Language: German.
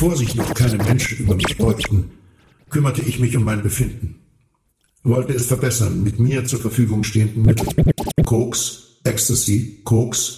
Bevor sich noch keine Menschen über mich beugten, kümmerte ich mich um mein Befinden. Wollte es verbessern mit mir zur Verfügung stehenden Mitteln. Koks, Ecstasy, Koks,